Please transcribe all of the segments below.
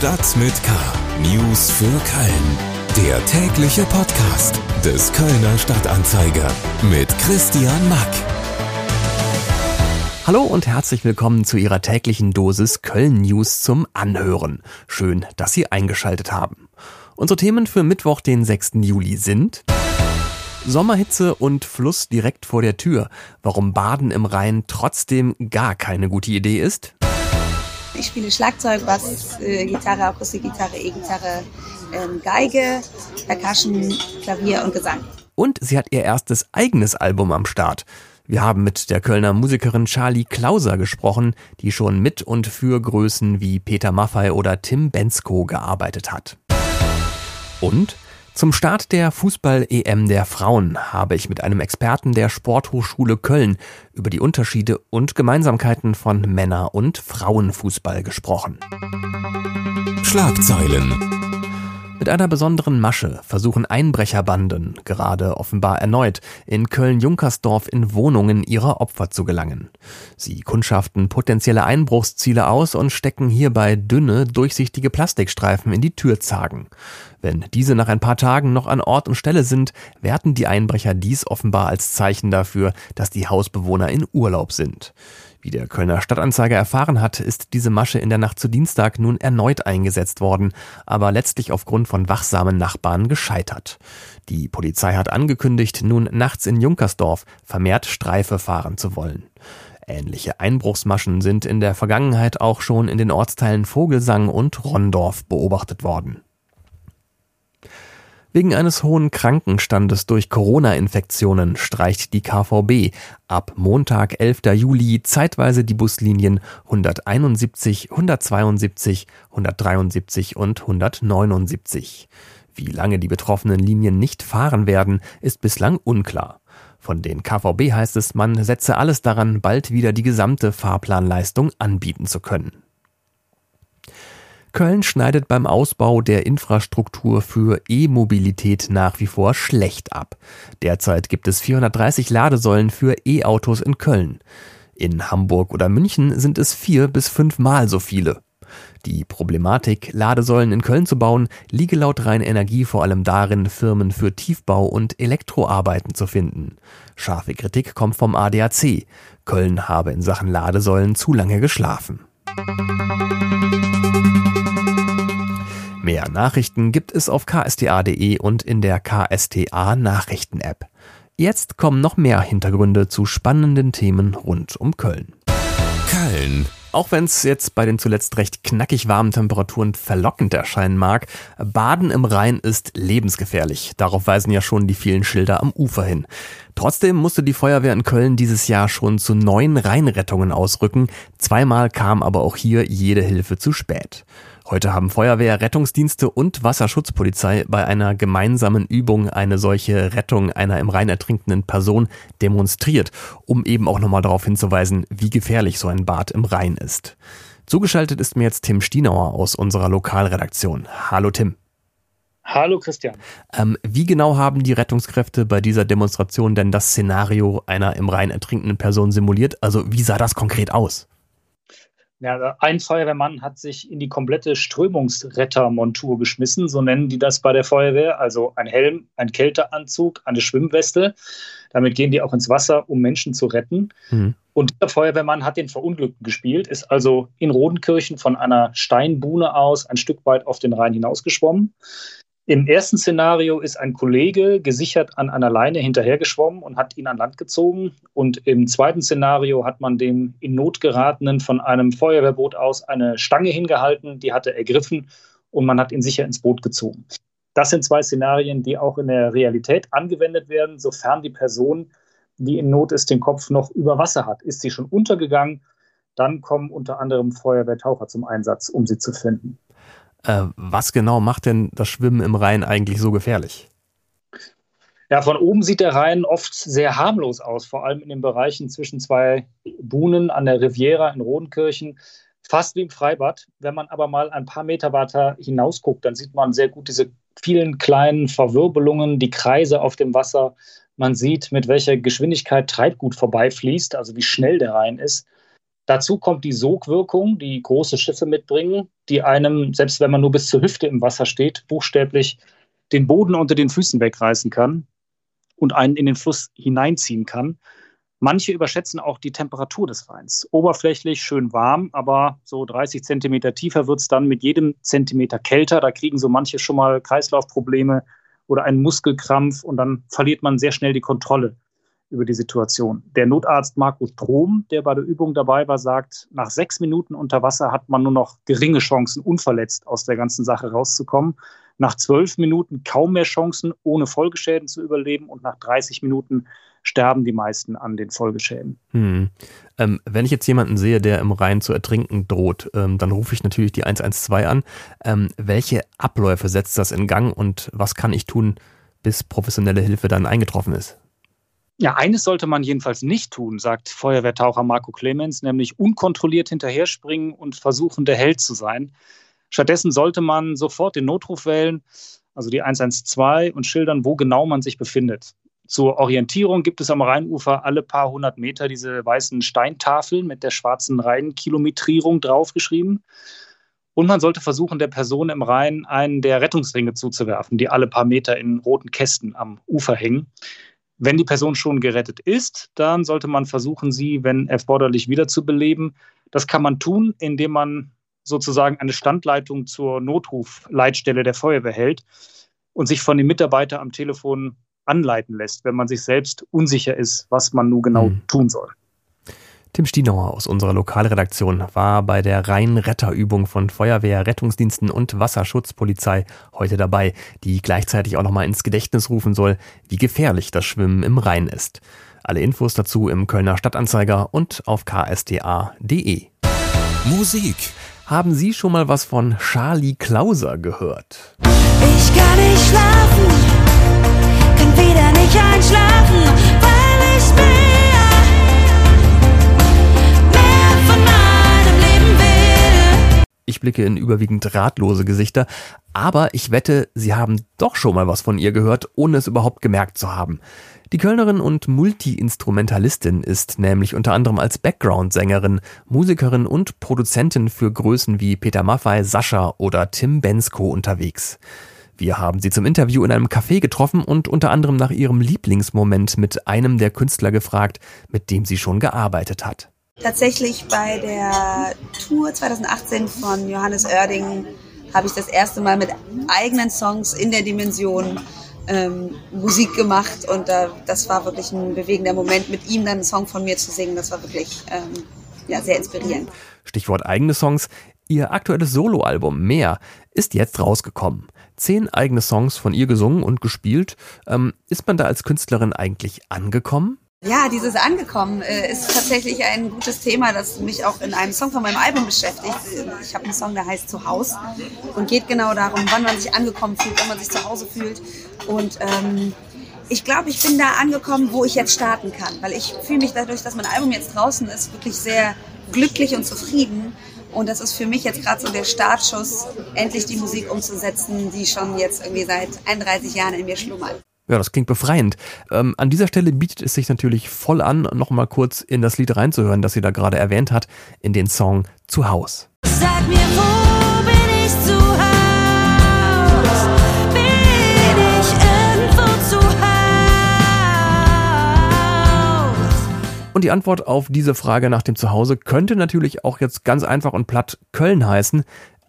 Stadt mit K. News für Köln. Der tägliche Podcast des Kölner Stadtanzeiger mit Christian Mack. Hallo und herzlich willkommen zu Ihrer täglichen Dosis Köln News zum Anhören. Schön, dass Sie eingeschaltet haben. Unsere Themen für Mittwoch, den 6. Juli sind Sommerhitze und Fluss direkt vor der Tür. Warum Baden im Rhein trotzdem gar keine gute Idee ist. Ich spiele Schlagzeug, Bass, äh, Gitarre, Akustikgitarre, E-Gitarre, ähm, Geige, Percussion, Klavier und Gesang. Und sie hat ihr erstes eigenes Album am Start. Wir haben mit der Kölner Musikerin Charlie Klauser gesprochen, die schon mit und für Größen wie Peter Maffay oder Tim Bensko gearbeitet hat. Und zum Start der Fußball-EM der Frauen habe ich mit einem Experten der Sporthochschule Köln über die Unterschiede und Gemeinsamkeiten von Männer- und Frauenfußball gesprochen. Schlagzeilen mit einer besonderen Masche versuchen Einbrecherbanden, gerade offenbar erneut, in Köln-Junkersdorf in Wohnungen ihrer Opfer zu gelangen. Sie kundschaften potenzielle Einbruchsziele aus und stecken hierbei dünne, durchsichtige Plastikstreifen in die Türzagen. Wenn diese nach ein paar Tagen noch an Ort und Stelle sind, werten die Einbrecher dies offenbar als Zeichen dafür, dass die Hausbewohner in Urlaub sind. Wie der Kölner Stadtanzeiger erfahren hat, ist diese Masche in der Nacht zu Dienstag nun erneut eingesetzt worden, aber letztlich aufgrund von wachsamen Nachbarn gescheitert. Die Polizei hat angekündigt, nun nachts in Junkersdorf vermehrt Streife fahren zu wollen. Ähnliche Einbruchsmaschen sind in der Vergangenheit auch schon in den Ortsteilen Vogelsang und Rondorf beobachtet worden. Wegen eines hohen Krankenstandes durch Corona-Infektionen streicht die KVB ab Montag, 11. Juli zeitweise die Buslinien 171, 172, 173 und 179. Wie lange die betroffenen Linien nicht fahren werden, ist bislang unklar. Von den KVB heißt es, man setze alles daran, bald wieder die gesamte Fahrplanleistung anbieten zu können. Köln schneidet beim Ausbau der Infrastruktur für E-Mobilität nach wie vor schlecht ab. Derzeit gibt es 430 Ladesäulen für E-Autos in Köln. In Hamburg oder München sind es vier bis fünfmal so viele. Die Problematik, Ladesäulen in Köln zu bauen, liege laut Rhein Energie vor allem darin, Firmen für Tiefbau und Elektroarbeiten zu finden. Scharfe Kritik kommt vom ADAC. Köln habe in Sachen Ladesäulen zu lange geschlafen. Mehr Nachrichten gibt es auf ksta.de und in der KSTA Nachrichten App. Jetzt kommen noch mehr Hintergründe zu spannenden Themen rund um Köln. Köln. Auch wenn es jetzt bei den zuletzt recht knackig warmen Temperaturen verlockend erscheinen mag, Baden im Rhein ist lebensgefährlich. Darauf weisen ja schon die vielen Schilder am Ufer hin. Trotzdem musste die Feuerwehr in Köln dieses Jahr schon zu neun Rheinrettungen ausrücken. Zweimal kam aber auch hier jede Hilfe zu spät. Heute haben Feuerwehr, Rettungsdienste und Wasserschutzpolizei bei einer gemeinsamen Übung eine solche Rettung einer im Rhein ertrinkenden Person demonstriert, um eben auch nochmal darauf hinzuweisen, wie gefährlich so ein Bad im Rhein ist. Zugeschaltet ist mir jetzt Tim Stienauer aus unserer Lokalredaktion. Hallo Tim. Hallo Christian. Ähm, wie genau haben die Rettungskräfte bei dieser Demonstration denn das Szenario einer im Rhein ertrinkenden Person simuliert? Also wie sah das konkret aus? Ja, ein Feuerwehrmann hat sich in die komplette Strömungsrettermontur geschmissen, so nennen die das bei der Feuerwehr. Also ein Helm, ein Kälteanzug, eine Schwimmweste. Damit gehen die auch ins Wasser, um Menschen zu retten. Mhm. Und der Feuerwehrmann hat den Verunglückten gespielt, ist also in Rodenkirchen von einer Steinbuhne aus ein Stück weit auf den Rhein hinausgeschwommen. Im ersten Szenario ist ein Kollege gesichert an einer Leine hinterhergeschwommen und hat ihn an Land gezogen. Und im zweiten Szenario hat man dem in Not geratenen von einem Feuerwehrboot aus eine Stange hingehalten, die hatte ergriffen und man hat ihn sicher ins Boot gezogen. Das sind zwei Szenarien, die auch in der Realität angewendet werden, sofern die Person, die in Not ist, den Kopf noch über Wasser hat. Ist sie schon untergegangen, dann kommen unter anderem Feuerwehrtaucher zum Einsatz, um sie zu finden. Äh, was genau macht denn das Schwimmen im Rhein eigentlich so gefährlich? Ja, von oben sieht der Rhein oft sehr harmlos aus, vor allem in den Bereichen zwischen zwei Buhnen an der Riviera in Rodenkirchen, fast wie im Freibad. Wenn man aber mal ein paar Meter weiter hinausguckt, dann sieht man sehr gut diese vielen kleinen Verwirbelungen, die Kreise auf dem Wasser. Man sieht, mit welcher Geschwindigkeit Treibgut vorbeifließt, also wie schnell der Rhein ist. Dazu kommt die Sogwirkung, die große Schiffe mitbringen, die einem, selbst wenn man nur bis zur Hüfte im Wasser steht, buchstäblich den Boden unter den Füßen wegreißen kann und einen in den Fluss hineinziehen kann. Manche überschätzen auch die Temperatur des Rheins. Oberflächlich schön warm, aber so 30 Zentimeter tiefer wird es dann mit jedem Zentimeter kälter. Da kriegen so manche schon mal Kreislaufprobleme oder einen Muskelkrampf und dann verliert man sehr schnell die Kontrolle über die Situation. Der Notarzt Markus Trom, der bei der Übung dabei war, sagt, nach sechs Minuten unter Wasser hat man nur noch geringe Chancen, unverletzt aus der ganzen Sache rauszukommen nach zwölf Minuten kaum mehr Chancen, ohne Folgeschäden zu überleben und nach 30 Minuten sterben die meisten an den Folgeschäden. Hm. Ähm, wenn ich jetzt jemanden sehe, der im Rhein zu ertrinken droht, ähm, dann rufe ich natürlich die 112 an. Ähm, welche Abläufe setzt das in Gang und was kann ich tun, bis professionelle Hilfe dann eingetroffen ist? Ja, eines sollte man jedenfalls nicht tun, sagt Feuerwehrtaucher Marco Clemens, nämlich unkontrolliert hinterher springen und versuchen, der Held zu sein. Stattdessen sollte man sofort den Notruf wählen, also die 112, und schildern, wo genau man sich befindet. Zur Orientierung gibt es am Rheinufer alle paar hundert Meter diese weißen Steintafeln mit der schwarzen Rheinkilometrierung draufgeschrieben. Und man sollte versuchen, der Person im Rhein einen der Rettungsringe zuzuwerfen, die alle paar Meter in roten Kästen am Ufer hängen. Wenn die Person schon gerettet ist, dann sollte man versuchen, sie, wenn erforderlich, wiederzubeleben. Das kann man tun, indem man sozusagen eine Standleitung zur Notrufleitstelle der Feuerwehr hält und sich von dem Mitarbeiter am Telefon anleiten lässt, wenn man sich selbst unsicher ist, was man nun genau mhm. tun soll. Tim Stienauer aus unserer Lokalredaktion war bei der Rhein-Retterübung von Feuerwehr, Rettungsdiensten und Wasserschutzpolizei heute dabei, die gleichzeitig auch nochmal ins Gedächtnis rufen soll, wie gefährlich das Schwimmen im Rhein ist. Alle Infos dazu im Kölner Stadtanzeiger und auf ksda.de. Musik haben Sie schon mal was von Charlie Klauser gehört? Ich kann nicht schlafen, kann wieder nicht einschlafen, Ich blicke in überwiegend ratlose Gesichter, aber ich wette, Sie haben doch schon mal was von ihr gehört, ohne es überhaupt gemerkt zu haben. Die Kölnerin und Multi-Instrumentalistin ist nämlich unter anderem als Background-Sängerin, Musikerin und Produzentin für Größen wie Peter Maffay, Sascha oder Tim Bensko unterwegs. Wir haben sie zum Interview in einem Café getroffen und unter anderem nach ihrem Lieblingsmoment mit einem der Künstler gefragt, mit dem sie schon gearbeitet hat. Tatsächlich bei der Tour 2018 von Johannes Oerding habe ich das erste Mal mit eigenen Songs in der Dimension ähm, Musik gemacht und äh, das war wirklich ein bewegender Moment, mit ihm dann einen Song von mir zu singen. Das war wirklich ähm, ja, sehr inspirierend. Stichwort eigene Songs. Ihr aktuelles Soloalbum Mehr ist jetzt rausgekommen. Zehn eigene Songs von ihr gesungen und gespielt. Ähm, ist man da als Künstlerin eigentlich angekommen? Ja, dieses Angekommen äh, ist tatsächlich ein gutes Thema, das mich auch in einem Song von meinem Album beschäftigt. Ich habe einen Song, der heißt Zuhaus und geht genau darum, wann man sich angekommen fühlt, wenn man sich zu Hause fühlt. Und ähm, ich glaube, ich bin da angekommen, wo ich jetzt starten kann, weil ich fühle mich dadurch, dass mein Album jetzt draußen ist, wirklich sehr glücklich und zufrieden. Und das ist für mich jetzt gerade so der Startschuss, endlich die Musik umzusetzen, die schon jetzt irgendwie seit 31 Jahren in mir schlummert. Ja, das klingt befreiend. Ähm, an dieser Stelle bietet es sich natürlich voll an, nochmal kurz in das Lied reinzuhören, das sie da gerade erwähnt hat, in den Song Zu Haus. Sag mir, wo bin ich zu Haus? Bin ich irgendwo zu Haus? Und die Antwort auf diese Frage nach dem Zuhause könnte natürlich auch jetzt ganz einfach und platt Köln heißen,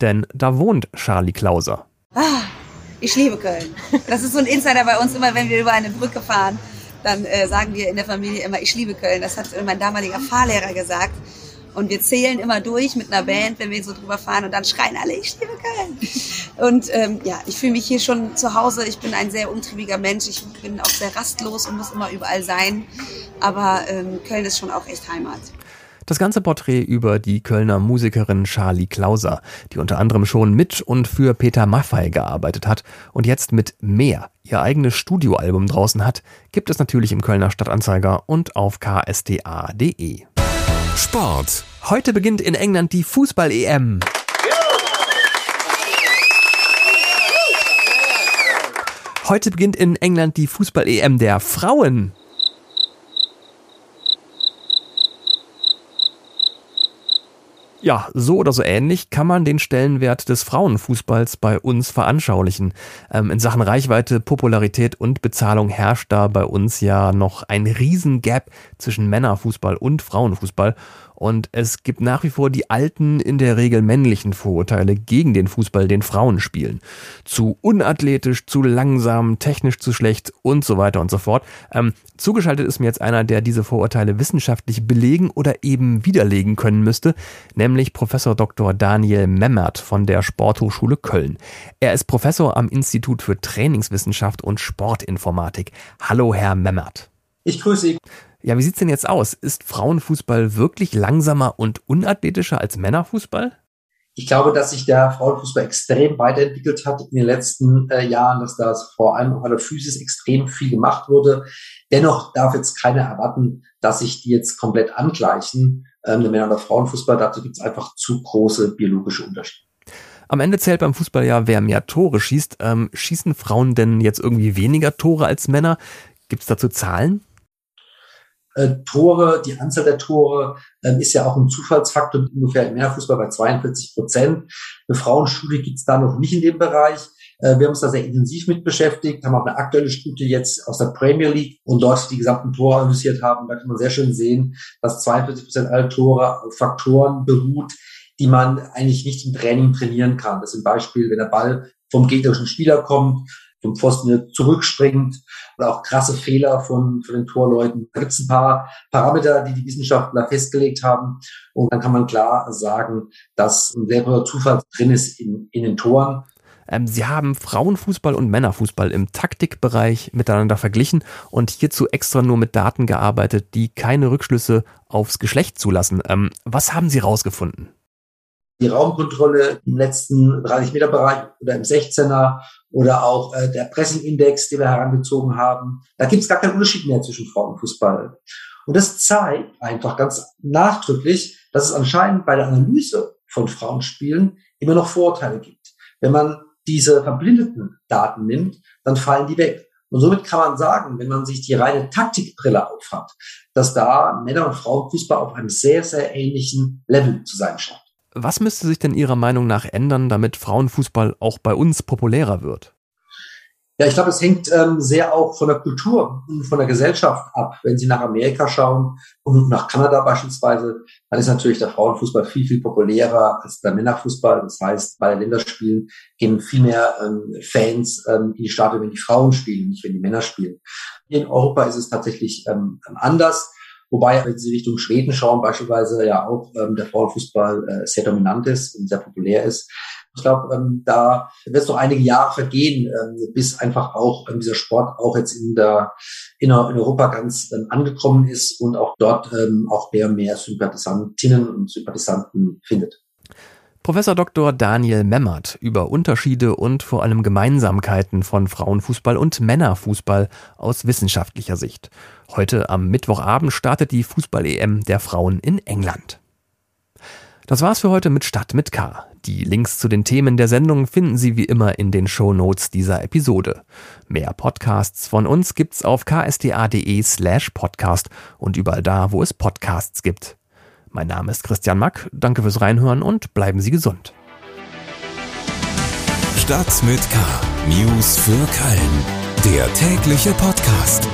denn da wohnt Charlie Klauser. Ah, ich liebe Köln. Das ist so ein Insider bei uns immer, wenn wir über eine Brücke fahren, dann äh, sagen wir in der Familie immer, ich liebe Köln. Das hat mein damaliger Fahrlehrer gesagt. Und wir zählen immer durch mit einer Band, wenn wir so drüber fahren und dann schreien alle, ich liebe Köln. Und ähm, ja, ich fühle mich hier schon zu Hause. Ich bin ein sehr umtriebiger Mensch. Ich bin auch sehr rastlos und muss immer überall sein. Aber ähm, Köln ist schon auch echt Heimat. Das ganze Porträt über die Kölner Musikerin Charlie Klauser, die unter anderem schon mit und für Peter Maffay gearbeitet hat und jetzt mit Mehr ihr eigenes Studioalbum draußen hat, gibt es natürlich im Kölner Stadtanzeiger und auf ksta.de. Sport. Heute beginnt in England die Fußball-EM. Heute beginnt in England die Fußball-EM der Frauen. Ja, so oder so ähnlich kann man den Stellenwert des Frauenfußballs bei uns veranschaulichen. Ähm, in Sachen Reichweite, Popularität und Bezahlung herrscht da bei uns ja noch ein Riesengap zwischen Männerfußball und Frauenfußball. Und es gibt nach wie vor die alten, in der Regel männlichen Vorurteile gegen den Fußball, den Frauen spielen. Zu unathletisch, zu langsam, technisch zu schlecht und so weiter und so fort. Ähm, zugeschaltet ist mir jetzt einer, der diese Vorurteile wissenschaftlich belegen oder eben widerlegen können müsste, nämlich Professor Dr. Daniel Memmert von der Sporthochschule Köln. Er ist Professor am Institut für Trainingswissenschaft und Sportinformatik. Hallo, Herr Memmert. Ich grüße Sie. Ja, wie sieht's denn jetzt aus? Ist Frauenfußball wirklich langsamer und unathletischer als Männerfußball? Ich glaube, dass sich der Frauenfußball extrem weiterentwickelt hat in den letzten äh, Jahren, dass da vor allem auch an der Physis extrem viel gemacht wurde. Dennoch darf jetzt keiner erwarten, dass sich die jetzt komplett angleichen, ähm, der Männer- und der Frauenfußball. Dazu gibt es einfach zu große biologische Unterschiede. Am Ende zählt beim Fußball ja, wer mehr Tore schießt. Ähm, schießen Frauen denn jetzt irgendwie weniger Tore als Männer? Gibt's dazu Zahlen? Äh, Tore, die Anzahl der Tore ähm, ist ja auch ein Zufallsfaktor, ungefähr im Männerfußball bei 42 Prozent. Eine Frauenstudie gibt's da noch nicht in dem Bereich. Äh, wir haben uns da sehr intensiv mit beschäftigt, haben auch eine aktuelle Studie jetzt aus der Premier League und dort die gesamten Tore analysiert haben. Da kann man sehr schön sehen, dass 42 Prozent aller Tore auf Faktoren beruht, die man eigentlich nicht im Training trainieren kann. Das ist ein Beispiel, wenn der Ball vom gegnerischen Spieler kommt, vom Pfosten zurückspringt oder auch krasse Fehler von, von den Torleuten. Da gibt es ein paar Parameter, die die Wissenschaftler festgelegt haben. Und dann kann man klar sagen, dass ein sehr großer Zufall drin ist in, in den Toren. Ähm, Sie haben Frauenfußball und Männerfußball im Taktikbereich miteinander verglichen und hierzu extra nur mit Daten gearbeitet, die keine Rückschlüsse aufs Geschlecht zulassen. Ähm, was haben Sie rausgefunden? Die Raumkontrolle im letzten 30 Meter Bereich oder im 16er oder auch äh, der Pressing-Index, den wir herangezogen haben. Da gibt es gar keinen Unterschied mehr zwischen Frauenfußball. Und das zeigt einfach ganz nachdrücklich, dass es anscheinend bei der Analyse von Frauenspielen immer noch Vorurteile gibt. Wenn man diese verblindeten Daten nimmt, dann fallen die weg. Und somit kann man sagen, wenn man sich die reine Taktikbrille aufhat, dass da Männer- und Frauenfußball auf einem sehr, sehr ähnlichen Level zu sein scheint. Was müsste sich denn Ihrer Meinung nach ändern, damit Frauenfußball auch bei uns populärer wird? Ja, ich glaube, es hängt ähm, sehr auch von der Kultur und von der Gesellschaft ab. Wenn Sie nach Amerika schauen und nach Kanada beispielsweise, dann ist natürlich der Frauenfußball viel, viel populärer als der Männerfußball. Das heißt, bei den Länderspielen gehen viel mehr ähm, Fans ähm, in die Stadion, wenn die Frauen spielen, nicht wenn die Männer spielen. In Europa ist es tatsächlich ähm, anders. Wobei, wenn Sie Richtung Schweden schauen, beispielsweise ja auch ähm, der Frauenfußball äh, sehr dominant ist und sehr populär ist. Ich glaube, ähm, da wird es noch einige Jahre vergehen, ähm, bis einfach auch ähm, dieser Sport auch jetzt in der in, in Europa ganz ähm, angekommen ist und auch dort ähm, auch mehr und mehr Sympathisantinnen und Sympathisanten findet. Professor Dr. Daniel Memmert über Unterschiede und vor allem Gemeinsamkeiten von Frauenfußball und Männerfußball aus wissenschaftlicher Sicht. Heute am Mittwochabend startet die Fußball-EM der Frauen in England. Das war's für heute mit Stadt mit K. Die Links zu den Themen der Sendung finden Sie wie immer in den Show Notes dieser Episode. Mehr Podcasts von uns gibt's auf ksta.de slash podcast und überall da, wo es Podcasts gibt. Mein Name ist Christian Mack, danke fürs Reinhören und bleiben Sie gesund. Stadt mit K. News für Köln. Der tägliche Podcast.